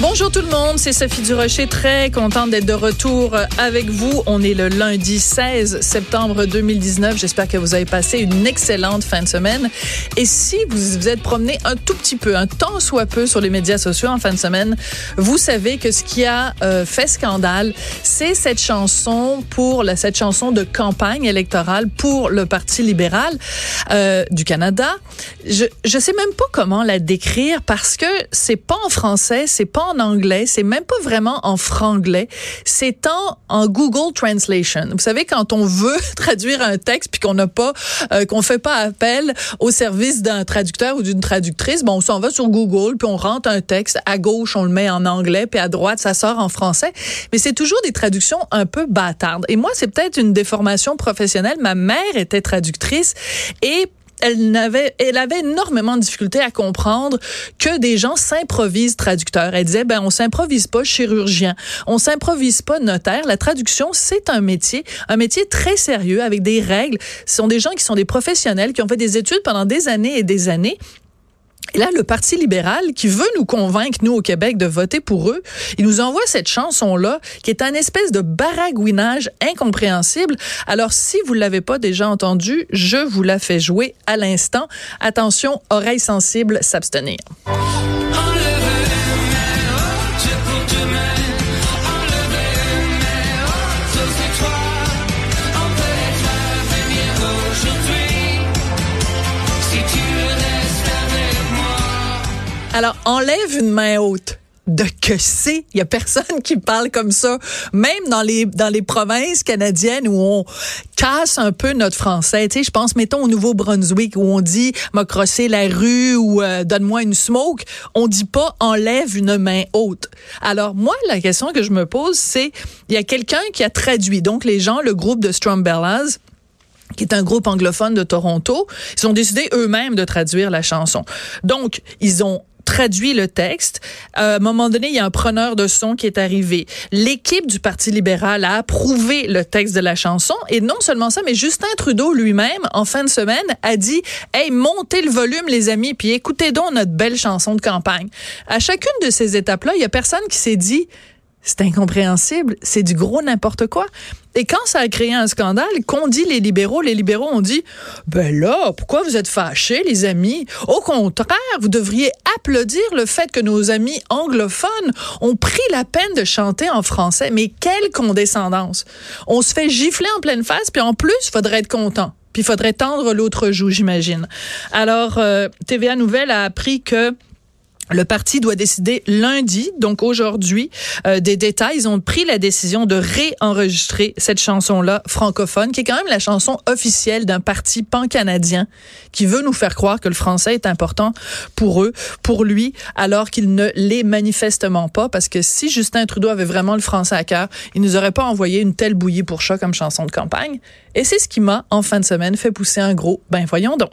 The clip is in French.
Bonjour tout le monde, c'est Sophie Durocher, très contente d'être de retour avec vous. On est le lundi 16 septembre 2019. J'espère que vous avez passé une excellente fin de semaine. Et si vous vous êtes promené un tout petit peu, un temps soit peu sur les médias sociaux en fin de semaine, vous savez que ce qui a euh, fait scandale, c'est cette chanson pour la, cette chanson de campagne électorale pour le Parti libéral euh, du Canada. Je je sais même pas comment la décrire parce que c'est pas en français, c'est pas en anglais, c'est même pas vraiment en franglais, c'est en, en Google Translation. Vous savez quand on veut traduire un texte puis qu'on n'a pas euh, qu'on fait pas appel au service d'un traducteur ou d'une traductrice, bon on s'en va sur Google puis on rentre un texte à gauche on le met en anglais puis à droite ça sort en français, mais c'est toujours des traductions un peu bâtardes. Et moi c'est peut-être une déformation professionnelle, ma mère était traductrice et elle avait, elle avait énormément de difficultés à comprendre que des gens s'improvisent traducteurs. Elle disait, ben, on s'improvise pas chirurgien, on s'improvise pas notaire. La traduction, c'est un métier, un métier très sérieux avec des règles. Ce sont des gens qui sont des professionnels, qui ont fait des études pendant des années et des années et là, le Parti libéral, qui veut nous convaincre, nous, au Québec, de voter pour eux, il nous envoie cette chanson-là, qui est un espèce de baragouinage incompréhensible. Alors, si vous l'avez pas déjà entendu, je vous la fais jouer à l'instant. Attention, oreilles sensibles, s'abstenir. Alors, enlève une main haute de que c'est? Il y a personne qui parle comme ça. Même dans les dans les provinces canadiennes où on casse un peu notre français. Tu sais, je pense, mettons, au Nouveau-Brunswick où on dit m'a crossé la rue ou euh, donne-moi une smoke. On dit pas enlève une main haute. Alors, moi, la question que je me pose, c'est il y a quelqu'un qui a traduit. Donc, les gens, le groupe de Strumbellas, qui est un groupe anglophone de Toronto, ils ont décidé eux-mêmes de traduire la chanson. Donc, ils ont traduit le texte. Euh, un moment donné, il y a un preneur de son qui est arrivé. L'équipe du Parti libéral a approuvé le texte de la chanson et non seulement ça, mais Justin Trudeau lui-même, en fin de semaine, a dit Hey, montez le volume, les amis, puis écoutez donc notre belle chanson de campagne. À chacune de ces étapes-là, il y a personne qui s'est dit c'est incompréhensible, c'est du gros n'importe quoi. Et quand ça a créé un scandale, qu'on dit les libéraux, les libéraux ont dit, ben là, pourquoi vous êtes fâchés, les amis? Au contraire, vous devriez applaudir le fait que nos amis anglophones ont pris la peine de chanter en français. Mais quelle condescendance! On se fait gifler en pleine face, puis en plus, faudrait être content. Puis faudrait tendre l'autre joue, j'imagine. Alors, euh, TVA Nouvelle a appris que le parti doit décider lundi, donc aujourd'hui, euh, des détails. Ils ont pris la décision de réenregistrer cette chanson-là francophone, qui est quand même la chanson officielle d'un parti pan-canadien qui veut nous faire croire que le français est important pour eux, pour lui, alors qu'il ne l'est manifestement pas. Parce que si Justin Trudeau avait vraiment le français à cœur, il nous aurait pas envoyé une telle bouillie pour chat comme chanson de campagne. Et c'est ce qui m'a, en fin de semaine, fait pousser un gros, ben voyons donc.